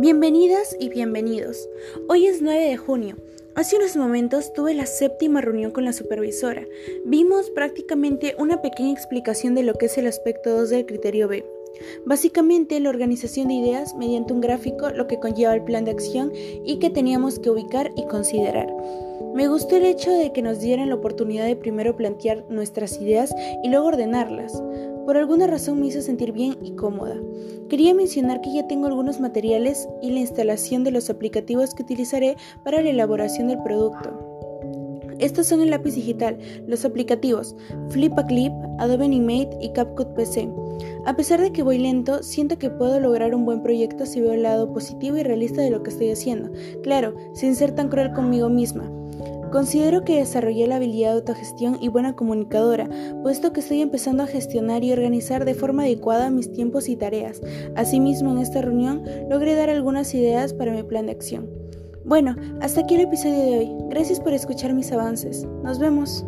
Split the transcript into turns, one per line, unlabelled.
Bienvenidas y bienvenidos. Hoy es 9 de junio. Hace unos momentos tuve la séptima reunión con la supervisora. Vimos prácticamente una pequeña explicación de lo que es el aspecto 2 del criterio B. Básicamente la organización de ideas mediante un gráfico, lo que conlleva el plan de acción y que teníamos que ubicar y considerar. Me gustó el hecho de que nos dieran la oportunidad de primero plantear nuestras ideas y luego ordenarlas. Por alguna razón me hizo sentir bien y cómoda. Quería mencionar que ya tengo algunos materiales y la instalación de los aplicativos que utilizaré para la elaboración del producto. Estos son el lápiz digital, los aplicativos Flip a Clip, Adobe Animate y CapCut PC. A pesar de que voy lento, siento que puedo lograr un buen proyecto si veo el lado positivo y realista de lo que estoy haciendo. Claro, sin ser tan cruel conmigo misma. Considero que desarrollé la habilidad de autogestión y buena comunicadora, puesto que estoy empezando a gestionar y organizar de forma adecuada mis tiempos y tareas. Asimismo, en esta reunión logré dar algunas ideas para mi plan de acción. Bueno, hasta aquí el episodio de hoy. Gracias por escuchar mis avances. Nos vemos.